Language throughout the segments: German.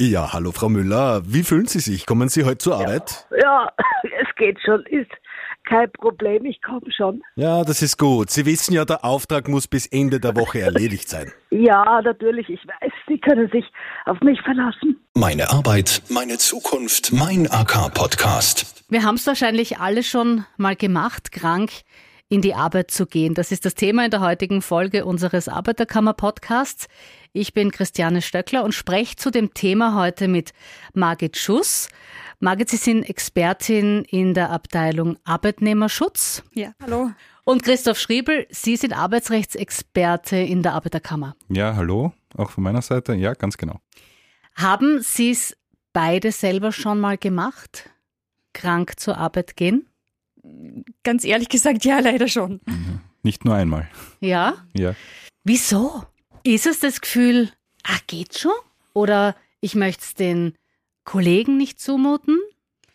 Ja, hallo Frau Müller. Wie fühlen Sie sich? Kommen Sie heute zur Arbeit? Ja, es geht schon. Ist kein Problem, ich komme schon. Ja, das ist gut. Sie wissen ja, der Auftrag muss bis Ende der Woche erledigt sein. Ja, natürlich, ich weiß, Sie können sich auf mich verlassen. Meine Arbeit, meine Zukunft, mein AK-Podcast. Wir haben es wahrscheinlich alle schon mal gemacht, krank in die Arbeit zu gehen. Das ist das Thema in der heutigen Folge unseres Arbeiterkammer-Podcasts. Ich bin Christiane Stöckler und spreche zu dem Thema heute mit Margit Schuss. Margit, Sie sind Expertin in der Abteilung Arbeitnehmerschutz. Ja, hallo. Und Christoph Schriebel, Sie sind Arbeitsrechtsexperte in der Arbeiterkammer. Ja, hallo, auch von meiner Seite. Ja, ganz genau. Haben Sie es beide selber schon mal gemacht? Krank zur Arbeit gehen? Ganz ehrlich gesagt, ja, leider schon. Nicht nur einmal. Ja? Ja. Wieso? Ist es das Gefühl, ach, geht schon? Oder ich möchte es den Kollegen nicht zumuten?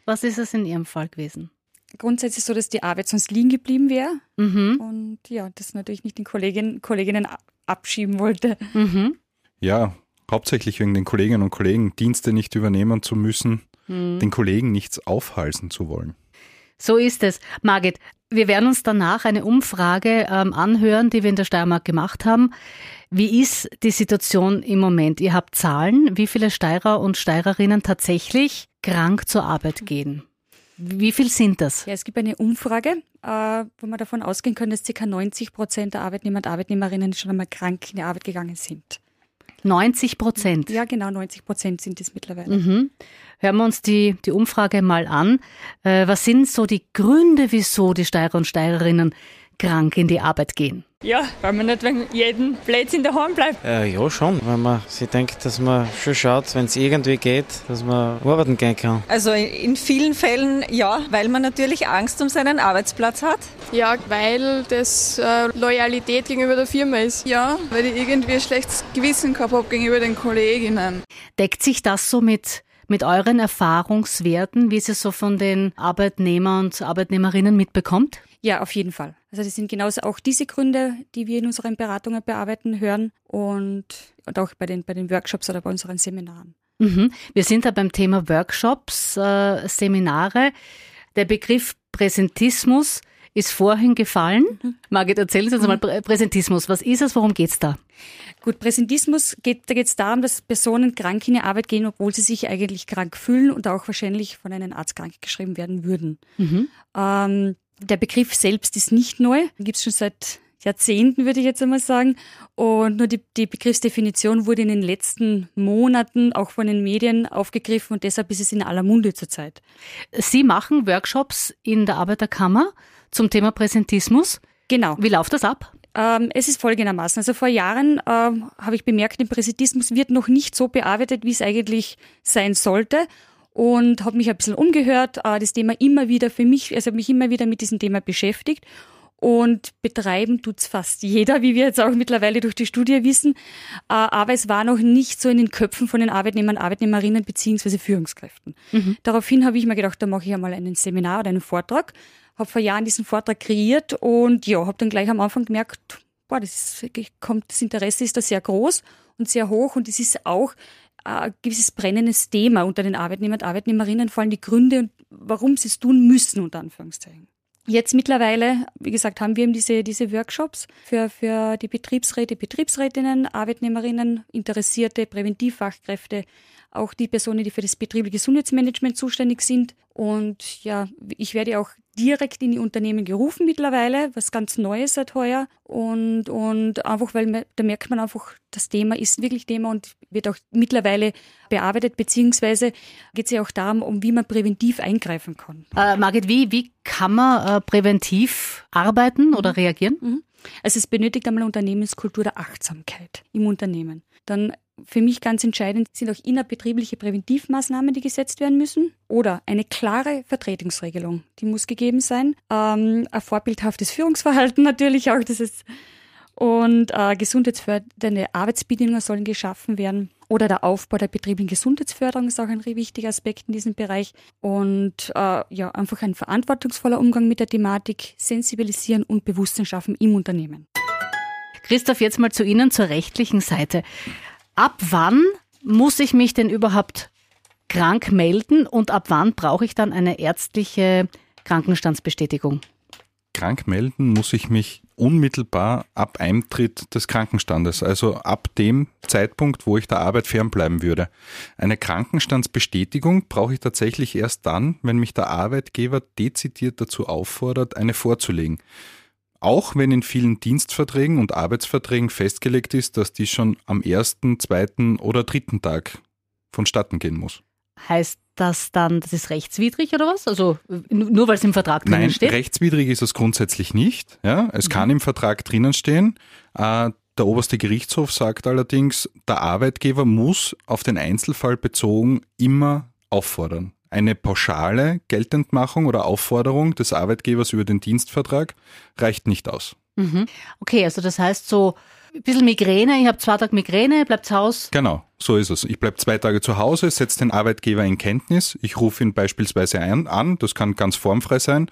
Was ist es in Ihrem Fall gewesen? Grundsätzlich so, dass die Arbeit sonst liegen geblieben wäre. Mhm. Und ja, das natürlich nicht den Kolleginnen, Kolleginnen abschieben wollte. Mhm. Ja, hauptsächlich wegen den Kolleginnen und Kollegen Dienste nicht übernehmen zu müssen, Mhm. den Kollegen nichts aufhalsen zu wollen. So ist es. Margit, wir werden uns danach eine Umfrage ähm, anhören, die wir in der Steiermark gemacht haben. Wie ist die Situation im Moment? Ihr habt Zahlen, wie viele Steirer und Steirerinnen tatsächlich krank zur Arbeit gehen? Wie viel sind das? Ja, es gibt eine Umfrage, äh, wo man davon ausgehen kann, dass ca. 90 Prozent der Arbeitnehmer und Arbeitnehmerinnen schon einmal krank in die Arbeit gegangen sind. 90 Prozent. Ja, genau, 90 Prozent sind es mittlerweile. Mhm. Hören wir uns die, die Umfrage mal an. Äh, was sind so die Gründe, wieso die Steirer und Steirerinnen krank in die Arbeit gehen? Ja, weil man nicht wegen jeden Blödsinn daheim bleibt. Äh, ja, schon, weil man sich denkt, dass man schon schaut, wenn es irgendwie geht, dass man arbeiten gehen kann. Also in vielen Fällen ja, weil man natürlich Angst um seinen Arbeitsplatz hat. Ja, weil das äh, Loyalität gegenüber der Firma ist. Ja, weil ich irgendwie ein schlechtes Gewissen gehabt habe gegenüber den Kolleginnen. Deckt sich das so mit, mit euren Erfahrungswerten, wie sie so von den Arbeitnehmern und Arbeitnehmerinnen mitbekommt? Ja, auf jeden Fall. Also das sind genauso auch diese Gründe, die wir in unseren Beratungen bearbeiten, hören und, und auch bei den, bei den Workshops oder bei unseren Seminaren. Mhm. Wir sind da beim Thema Workshops, äh, Seminare. Der Begriff Präsentismus ist vorhin gefallen. Mhm. Margit, erzählen Sie uns mhm. mal Präsentismus. Was ist es? Worum geht's da? Gut, Präsentismus geht, da geht es darum, dass Personen krank in die Arbeit gehen, obwohl sie sich eigentlich krank fühlen und auch wahrscheinlich von einem Arzt krank geschrieben werden würden. Mhm. Ähm, der Begriff selbst ist nicht neu, den gibt es schon seit Jahrzehnten, würde ich jetzt einmal sagen. Und nur die, die Begriffsdefinition wurde in den letzten Monaten auch von den Medien aufgegriffen und deshalb ist es in aller Munde zurzeit. Sie machen Workshops in der Arbeiterkammer zum Thema Präsentismus. Genau. Wie läuft das ab? Ähm, es ist folgendermaßen. Also vor Jahren ähm, habe ich bemerkt, der Präsentismus wird noch nicht so bearbeitet, wie es eigentlich sein sollte und habe mich ein bisschen umgehört, äh, das Thema immer wieder für mich, also mich immer wieder mit diesem Thema beschäftigt. Und betreiben tut's fast jeder, wie wir jetzt auch mittlerweile durch die Studie wissen. Äh, aber es war noch nicht so in den Köpfen von den Arbeitnehmern, Arbeitnehmerinnen beziehungsweise Führungskräften. Mhm. Daraufhin habe ich mir gedacht, da mache ich einmal einen Seminar oder einen Vortrag. Habe vor Jahren diesen Vortrag kreiert und ja, habe dann gleich am Anfang gemerkt, boah, das, ist, kommt, das Interesse ist da sehr groß und sehr hoch und es ist auch ein gewisses brennendes Thema unter den Arbeitnehmern und Arbeitnehmerinnen, vor allem die Gründe, warum sie es tun müssen, unter Anführungszeichen. Jetzt mittlerweile, wie gesagt, haben wir eben diese, diese Workshops für, für die Betriebsräte, Betriebsrätinnen, Arbeitnehmerinnen, Interessierte, Präventivfachkräfte, auch die Personen, die für das betriebliche Gesundheitsmanagement zuständig sind. Und ja, ich werde auch direkt in die Unternehmen gerufen mittlerweile, was ganz Neues seit heuer. Und, und einfach, weil da merkt man einfach, das Thema ist wirklich Thema und wird auch mittlerweile bearbeitet, beziehungsweise geht es ja auch darum, um wie man präventiv eingreifen kann. Äh, Margit, wie, wie kann man äh, präventiv arbeiten oder reagieren? Mhm. Also es benötigt einmal Unternehmenskultur der Achtsamkeit im Unternehmen. Dann für mich ganz entscheidend sind auch innerbetriebliche Präventivmaßnahmen, die gesetzt werden müssen. Oder eine klare Vertretungsregelung, die muss gegeben sein. Ähm, ein vorbildhaftes Führungsverhalten natürlich auch, das ist und äh, gesundheitsfördernde Arbeitsbedingungen sollen geschaffen werden. Oder der Aufbau der betrieblichen Gesundheitsförderung ist auch ein wichtiger Aspekt in diesem Bereich. Und äh, ja, einfach ein verantwortungsvoller Umgang mit der Thematik, sensibilisieren und Bewusstsein schaffen im Unternehmen. Christoph, jetzt mal zu Ihnen zur rechtlichen Seite. Ab wann muss ich mich denn überhaupt krank melden und ab wann brauche ich dann eine ärztliche Krankenstandsbestätigung? Krank melden muss ich mich unmittelbar ab Eintritt des Krankenstandes, also ab dem Zeitpunkt, wo ich der Arbeit fernbleiben würde. Eine Krankenstandsbestätigung brauche ich tatsächlich erst dann, wenn mich der Arbeitgeber dezidiert dazu auffordert, eine vorzulegen. Auch wenn in vielen Dienstverträgen und Arbeitsverträgen festgelegt ist, dass die schon am ersten, zweiten oder dritten Tag vonstatten gehen muss. Heißt das dann, das ist rechtswidrig oder was? Also nur weil es im Vertrag drinnen Nein, steht? rechtswidrig ist es grundsätzlich nicht. Ja, es mhm. kann im Vertrag drinnen stehen. Äh, der oberste Gerichtshof sagt allerdings, der Arbeitgeber muss auf den Einzelfall bezogen immer auffordern. Eine pauschale Geltendmachung oder Aufforderung des Arbeitgebers über den Dienstvertrag reicht nicht aus. Mhm. Okay, also das heißt so ein bisschen Migräne, ich habe zwei Tage Migräne, bleibt zu Hause. Genau. So ist es. Ich bleibe zwei Tage zu Hause, setze den Arbeitgeber in Kenntnis. Ich rufe ihn beispielsweise ein, an. Das kann ganz formfrei sein.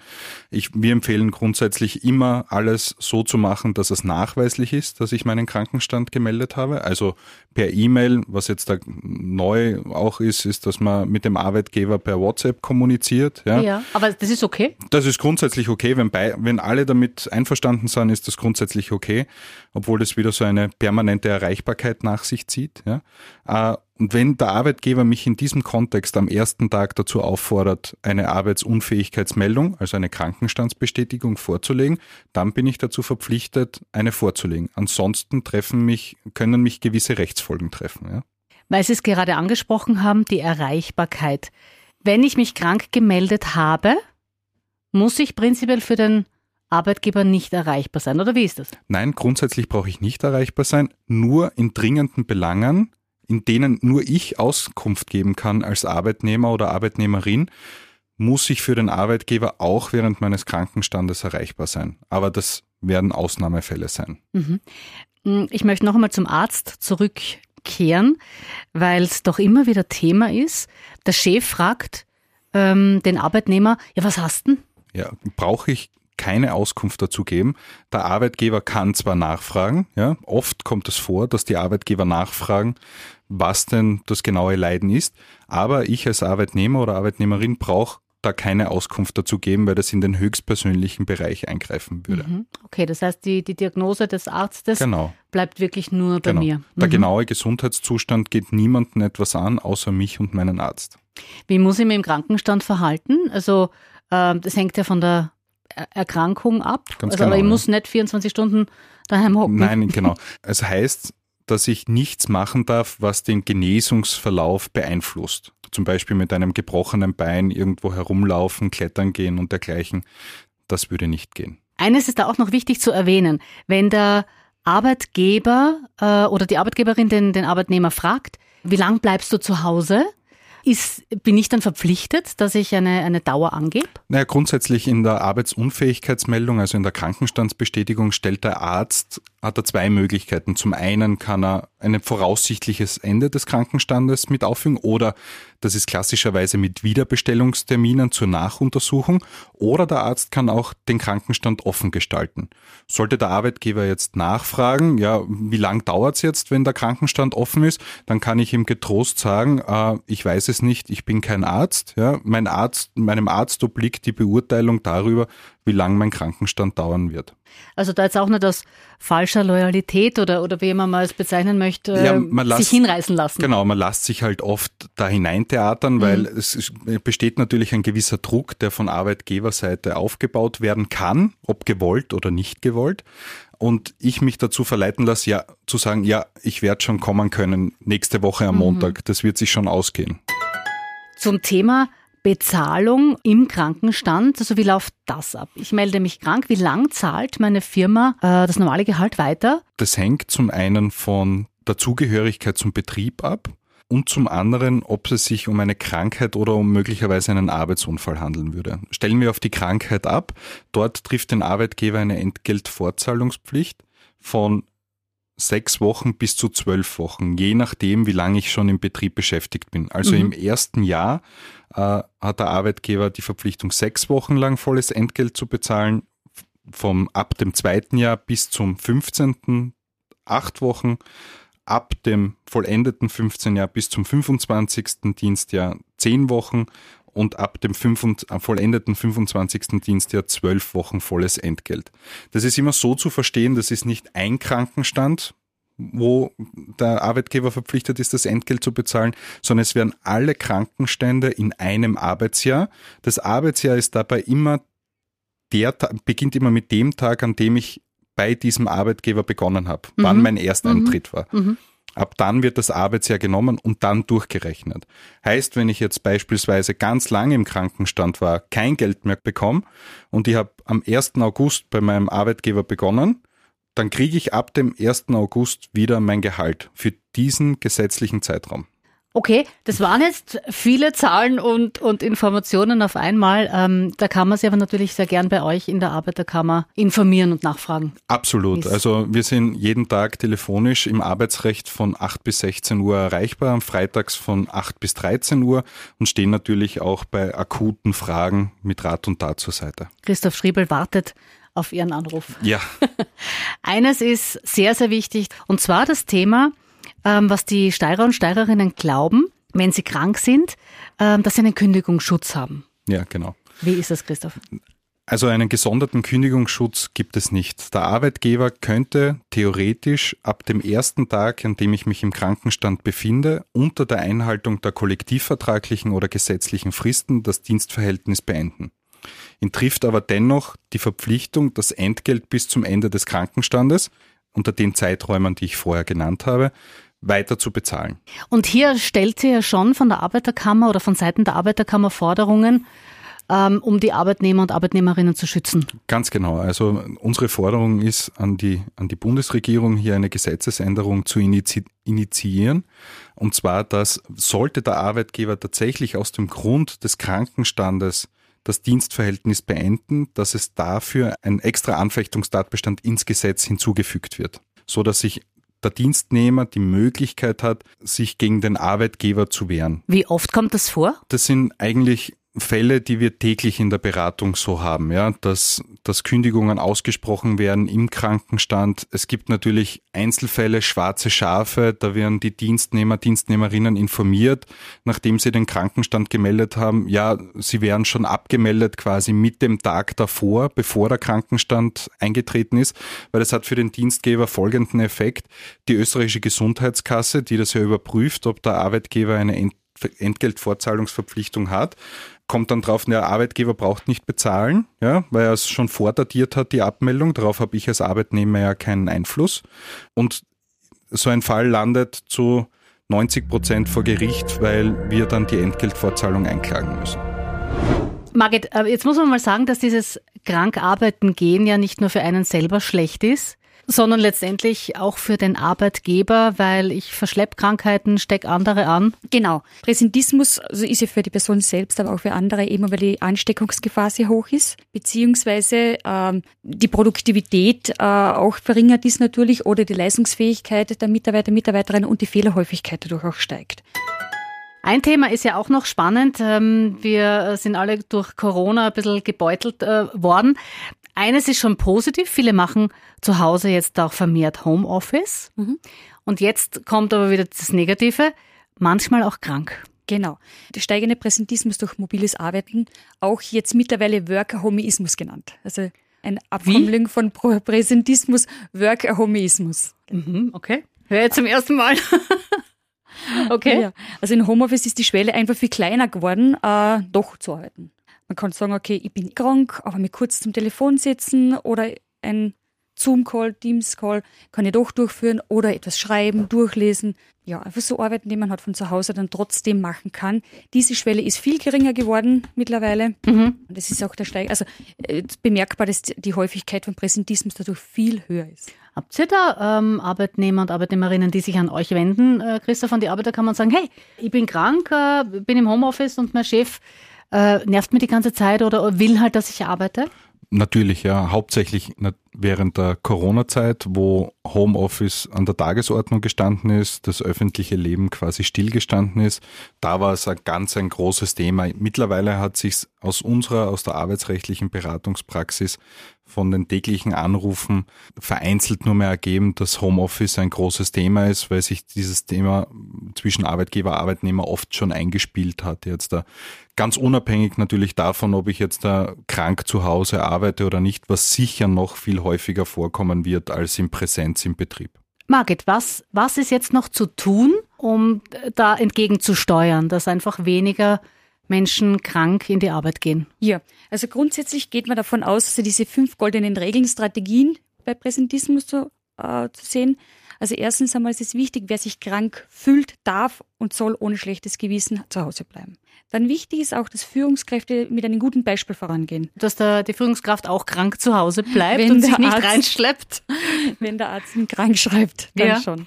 Ich, wir empfehlen grundsätzlich immer alles so zu machen, dass es nachweislich ist, dass ich meinen Krankenstand gemeldet habe. Also per E-Mail, was jetzt da neu auch ist, ist, dass man mit dem Arbeitgeber per WhatsApp kommuniziert. Ja, ja aber das ist okay? Das ist grundsätzlich okay. Wenn, bei, wenn alle damit einverstanden sind, ist das grundsätzlich okay, obwohl das wieder so eine permanente Erreichbarkeit nach sich zieht. Ja. Äh, und wenn der Arbeitgeber mich in diesem Kontext am ersten Tag dazu auffordert, eine Arbeitsunfähigkeitsmeldung, also eine Krankenstandsbestätigung vorzulegen, dann bin ich dazu verpflichtet, eine vorzulegen. Ansonsten treffen mich, können mich gewisse Rechtsfolgen treffen. Ja. Weil Sie es gerade angesprochen haben, die Erreichbarkeit. Wenn ich mich krank gemeldet habe, muss ich prinzipiell für den Arbeitgeber nicht erreichbar sein, oder wie ist das? Nein, grundsätzlich brauche ich nicht erreichbar sein, nur in dringenden Belangen in denen nur ich Auskunft geben kann als Arbeitnehmer oder Arbeitnehmerin, muss ich für den Arbeitgeber auch während meines Krankenstandes erreichbar sein. Aber das werden Ausnahmefälle sein. Mhm. Ich möchte noch einmal zum Arzt zurückkehren, weil es doch immer wieder Thema ist. Der Chef fragt ähm, den Arbeitnehmer, ja, was hast du denn? Ja, brauche ich keine Auskunft dazu geben. Der Arbeitgeber kann zwar nachfragen, ja, oft kommt es vor, dass die Arbeitgeber nachfragen, was denn das genaue Leiden ist. Aber ich als Arbeitnehmer oder Arbeitnehmerin brauche da keine Auskunft dazu geben, weil das in den höchstpersönlichen Bereich eingreifen würde. Mhm. Okay, das heißt, die, die Diagnose des Arztes genau. bleibt wirklich nur bei genau. mir. Der mhm. genaue Gesundheitszustand geht niemandem etwas an, außer mich und meinen Arzt. Wie muss ich mich im Krankenstand verhalten? Also äh, das hängt ja von der Erkrankung ab. Ganz also, genau, aber ich ja. muss nicht 24 Stunden daheim hocken. Nein, genau. Es heißt, dass ich nichts machen darf, was den Genesungsverlauf beeinflusst. Zum Beispiel mit einem gebrochenen Bein irgendwo herumlaufen, klettern gehen und dergleichen. Das würde nicht gehen. Eines ist da auch noch wichtig zu erwähnen. Wenn der Arbeitgeber äh, oder die Arbeitgeberin den, den Arbeitnehmer fragt, wie lang bleibst du zu Hause? Ist, bin ich dann verpflichtet, dass ich eine, eine Dauer angebe? Naja, grundsätzlich in der Arbeitsunfähigkeitsmeldung, also in der Krankenstandsbestätigung, stellt der Arzt, hat er zwei Möglichkeiten. Zum einen kann er ein voraussichtliches Ende des Krankenstandes mit auffügen oder das ist klassischerweise mit Wiederbestellungsterminen zur Nachuntersuchung oder der Arzt kann auch den Krankenstand offen gestalten. Sollte der Arbeitgeber jetzt nachfragen, ja, wie lang dauert es jetzt, wenn der Krankenstand offen ist, dann kann ich ihm getrost sagen, äh, ich weiß es nicht, ich bin kein Arzt. Ja, mein Arzt, meinem Arzt obliegt die Beurteilung darüber, wie lang mein Krankenstand dauern wird. Also da jetzt auch nicht aus falscher Loyalität oder, oder wie man mal es bezeichnen möchte, Ja, man sich lässt- hinreißen lassen. Genau, man lässt sich halt oft da hineintheatern, weil Mhm. es besteht natürlich ein gewisser Druck, der von Arbeitgeberseite aufgebaut werden kann, ob gewollt oder nicht gewollt. Und ich mich dazu verleiten lasse, ja, zu sagen, ja, ich werde schon kommen können nächste Woche am Mhm. Montag. Das wird sich schon ausgehen. Zum Thema Bezahlung im Krankenstand, also wie läuft das ab? Ich melde mich krank, wie lang zahlt meine Firma äh, das normale Gehalt weiter? Das hängt zum einen von der Zugehörigkeit zum Betrieb ab und zum anderen, ob es sich um eine Krankheit oder um möglicherweise einen Arbeitsunfall handeln würde. Stellen wir auf die Krankheit ab. Dort trifft den Arbeitgeber eine Entgeltfortzahlungspflicht von sechs Wochen bis zu zwölf Wochen, je nachdem, wie lange ich schon im Betrieb beschäftigt bin. Also Mhm. im ersten Jahr äh, hat der Arbeitgeber die Verpflichtung, sechs Wochen lang volles Entgelt zu bezahlen, vom ab dem zweiten Jahr bis zum 15. acht Wochen, ab dem vollendeten 15 Jahr bis zum 25. Dienstjahr 10 Wochen und ab dem 5, vollendeten 25. Dienstjahr 12 Wochen volles Entgelt. Das ist immer so zu verstehen, das ist nicht ein Krankenstand, wo der Arbeitgeber verpflichtet ist, das Entgelt zu bezahlen, sondern es werden alle Krankenstände in einem Arbeitsjahr. Das Arbeitsjahr ist dabei immer der beginnt immer mit dem Tag, an dem ich bei diesem Arbeitgeber begonnen habe, mhm. wann mein Ersteintritt mhm. war. Mhm. Ab dann wird das Arbeitsjahr genommen und dann durchgerechnet. Heißt, wenn ich jetzt beispielsweise ganz lange im Krankenstand war, kein Geld mehr bekomme und ich habe am 1. August bei meinem Arbeitgeber begonnen, dann kriege ich ab dem 1. August wieder mein Gehalt für diesen gesetzlichen Zeitraum. Okay, das waren jetzt viele Zahlen und, und Informationen auf einmal. Ähm, da kann man sich aber natürlich sehr gern bei euch in der Arbeiterkammer informieren und nachfragen. Absolut. Also wir sind jeden Tag telefonisch im Arbeitsrecht von 8 bis 16 Uhr erreichbar, am Freitags von 8 bis 13 Uhr und stehen natürlich auch bei akuten Fragen mit Rat und Tat zur Seite. Christoph Schriebel wartet auf Ihren Anruf. Ja. Eines ist sehr, sehr wichtig und zwar das Thema, was die Steirer und Steirerinnen glauben, wenn sie krank sind, ähm, dass sie einen Kündigungsschutz haben. Ja, genau. Wie ist das, Christoph? Also einen gesonderten Kündigungsschutz gibt es nicht. Der Arbeitgeber könnte theoretisch ab dem ersten Tag, an dem ich mich im Krankenstand befinde, unter der Einhaltung der kollektivvertraglichen oder gesetzlichen Fristen das Dienstverhältnis beenden. Ihn trifft aber dennoch die Verpflichtung, das Entgelt bis zum Ende des Krankenstandes, unter den Zeiträumen, die ich vorher genannt habe, weiter zu bezahlen. Und hier stellt sie ja schon von der Arbeiterkammer oder von Seiten der Arbeiterkammer Forderungen, ähm, um die Arbeitnehmer und Arbeitnehmerinnen zu schützen. Ganz genau. Also unsere Forderung ist an die, an die Bundesregierung, hier eine Gesetzesänderung zu inizi initiieren. Und zwar, dass sollte der Arbeitgeber tatsächlich aus dem Grund des Krankenstandes das Dienstverhältnis beenden, dass es dafür ein extra Anfechtungstatbestand ins Gesetz hinzugefügt wird, so dass sich der Dienstnehmer die Möglichkeit hat, sich gegen den Arbeitgeber zu wehren. Wie oft kommt das vor? Das sind eigentlich Fälle, die wir täglich in der Beratung so haben, ja, dass, dass Kündigungen ausgesprochen werden im Krankenstand. Es gibt natürlich Einzelfälle, schwarze Schafe, da werden die Dienstnehmer, Dienstnehmerinnen informiert, nachdem sie den Krankenstand gemeldet haben. Ja, sie wären schon abgemeldet quasi mit dem Tag davor, bevor der Krankenstand eingetreten ist, weil es hat für den Dienstgeber folgenden Effekt. Die österreichische Gesundheitskasse, die das ja überprüft, ob der Arbeitgeber eine Entgeltvorzahlungsverpflichtung hat, kommt dann drauf, der Arbeitgeber braucht nicht bezahlen, ja, weil er es schon vordatiert hat, die Abmeldung. Darauf habe ich als Arbeitnehmer ja keinen Einfluss. Und so ein Fall landet zu 90 Prozent vor Gericht, weil wir dann die Entgeltvorzahlung einklagen müssen. Margit, äh, jetzt muss man mal sagen, dass dieses Krankarbeiten gehen ja nicht nur für einen selber schlecht ist, sondern letztendlich auch für den Arbeitgeber, weil ich verschlepp Krankheiten, steck andere an. Genau. Präsentismus also ist ja für die Person selbst, aber auch für andere eben, weil die Ansteckungsgefahr sehr hoch ist, beziehungsweise ähm, die Produktivität äh, auch verringert ist natürlich oder die Leistungsfähigkeit der Mitarbeiter, Mitarbeiterinnen und die Fehlerhäufigkeit dadurch auch steigt. Ein Thema ist ja auch noch spannend. Ähm, wir sind alle durch Corona ein bisschen gebeutelt äh, worden. Eines ist schon positiv. Viele machen zu Hause jetzt auch vermehrt Homeoffice. Mhm. Und jetzt kommt aber wieder das Negative. Manchmal auch krank. Genau. Der steigende Präsentismus durch mobiles Arbeiten, auch jetzt mittlerweile Workahomeismus genannt. Also ein Abkommling Wie? von Präsentismus, Workahomeismus. Mhm, okay. Hör jetzt zum ersten Mal. okay. Ja, also in Homeoffice ist die Schwelle einfach viel kleiner geworden, äh, doch zu arbeiten. Man kann sagen, okay, ich bin krank, aber mir kurz zum Telefon setzen oder ein Zoom-Call, Teams-Call kann ich doch durchführen oder etwas schreiben, durchlesen. Ja, einfach so Arbeiten, die man halt von zu Hause dann trotzdem machen kann. Diese Schwelle ist viel geringer geworden mittlerweile. Mhm. Und das ist auch der Steig, also äh, bemerkbar, dass die Häufigkeit von Präsentismus dadurch viel höher ist. Habt ihr da ähm, Arbeitnehmer und Arbeitnehmerinnen, die sich an euch wenden, äh, Christoph, von die Arbeiterkammer und sagen, hey, ich bin krank, äh, bin im Homeoffice und mein Chef äh, nervt mir die ganze Zeit oder will halt, dass ich arbeite? Natürlich, ja. Hauptsächlich während der Corona-Zeit, wo Homeoffice an der Tagesordnung gestanden ist, das öffentliche Leben quasi stillgestanden ist. Da war es ein ganz ein großes Thema. Mittlerweile hat sich aus unserer, aus der arbeitsrechtlichen Beratungspraxis von den täglichen Anrufen vereinzelt nur mehr ergeben, dass Homeoffice ein großes Thema ist, weil sich dieses Thema zwischen Arbeitgeber und Arbeitnehmer oft schon eingespielt hat. Jetzt da ganz unabhängig natürlich davon, ob ich jetzt da krank zu Hause arbeite oder nicht, was sicher noch viel häufiger vorkommen wird als in Präsenz im Betrieb. Margit, was, was ist jetzt noch zu tun, um da entgegenzusteuern, dass einfach weniger Menschen krank in die Arbeit gehen? Ja, also grundsätzlich geht man davon aus, dass diese fünf goldenen Regeln, Strategien bei Präsentismus zu, äh, zu sehen. Also erstens einmal ist es wichtig, wer sich krank fühlt, darf und soll ohne schlechtes Gewissen zu Hause bleiben. Dann wichtig ist auch, dass Führungskräfte mit einem guten Beispiel vorangehen. Dass der, die Führungskraft auch krank zu Hause bleibt wenn und sich nicht Arzt, reinschleppt. Wenn der Arzt ihn krank schreibt, dann ja. schon.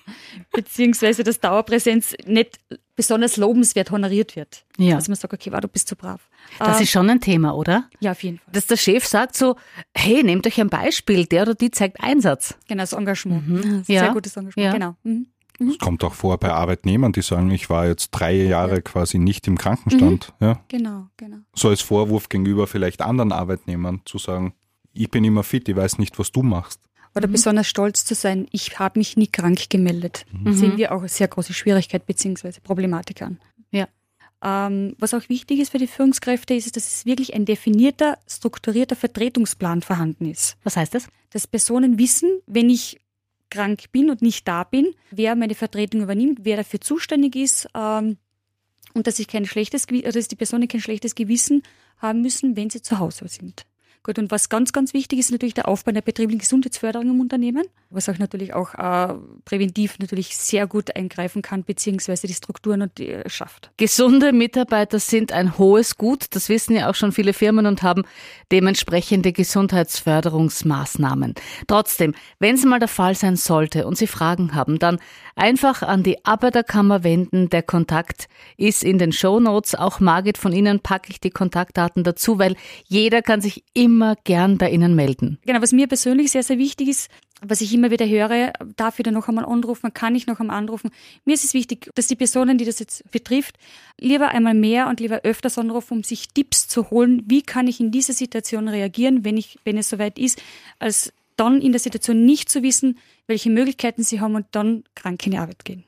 Beziehungsweise, dass Dauerpräsenz nicht besonders lobenswert honoriert wird. Ja. Also man sagt, okay, wow, du bist zu brav. Das äh, ist schon ein Thema, oder? Ja, auf jeden Fall. Dass der Chef sagt so, hey, nehmt euch ein Beispiel, der oder die zeigt Einsatz. Genau, das Engagement. Mhm. Ja. Sehr gutes Engagement, ja. genau. Mhm. Es mhm. kommt auch vor bei Arbeitnehmern, die sagen, ich war jetzt drei Jahre ja. quasi nicht im Krankenstand. Mhm. Ja. Genau, genau. So als Vorwurf gegenüber vielleicht anderen Arbeitnehmern zu sagen, ich bin immer fit, ich weiß nicht, was du machst. Oder mhm. besonders stolz zu sein, ich habe mich nie krank gemeldet. Mhm. Sehen wir auch eine sehr große Schwierigkeit bzw. Problematik an. Ja. Ähm, was auch wichtig ist für die Führungskräfte, ist, dass es wirklich ein definierter, strukturierter Vertretungsplan vorhanden ist. Was heißt das? Dass Personen wissen, wenn ich krank bin und nicht da bin, wer meine Vertretung übernimmt, wer dafür zuständig ist ähm, und dass ich kein schlechtes, dass die Personen kein schlechtes Gewissen haben müssen, wenn sie zu Hause sind. Gut, und was ganz, ganz wichtig ist, natürlich der Aufbau der betrieblichen Gesundheitsförderung im Unternehmen, was auch natürlich auch äh, präventiv natürlich sehr gut eingreifen kann, beziehungsweise die Strukturen und die, äh, schafft. Gesunde Mitarbeiter sind ein hohes Gut, das wissen ja auch schon viele Firmen und haben dementsprechende Gesundheitsförderungsmaßnahmen. Trotzdem, wenn es mal der Fall sein sollte und Sie Fragen haben, dann einfach an die Arbeiterkammer wenden. Der Kontakt ist in den Show Notes. Auch Margit von Ihnen packe ich die Kontaktdaten dazu, weil jeder kann sich immer immer gern bei Ihnen melden. Genau, was mir persönlich sehr, sehr wichtig ist, was ich immer wieder höre, darf ich da noch einmal anrufen, kann ich noch einmal anrufen. Mir ist es wichtig, dass die Personen, die das jetzt betrifft, lieber einmal mehr und lieber öfters anrufen, um sich Tipps zu holen, wie kann ich in dieser Situation reagieren, wenn ich, wenn es soweit ist, als dann in der Situation nicht zu wissen, welche Möglichkeiten sie haben und dann krank in die Arbeit gehen.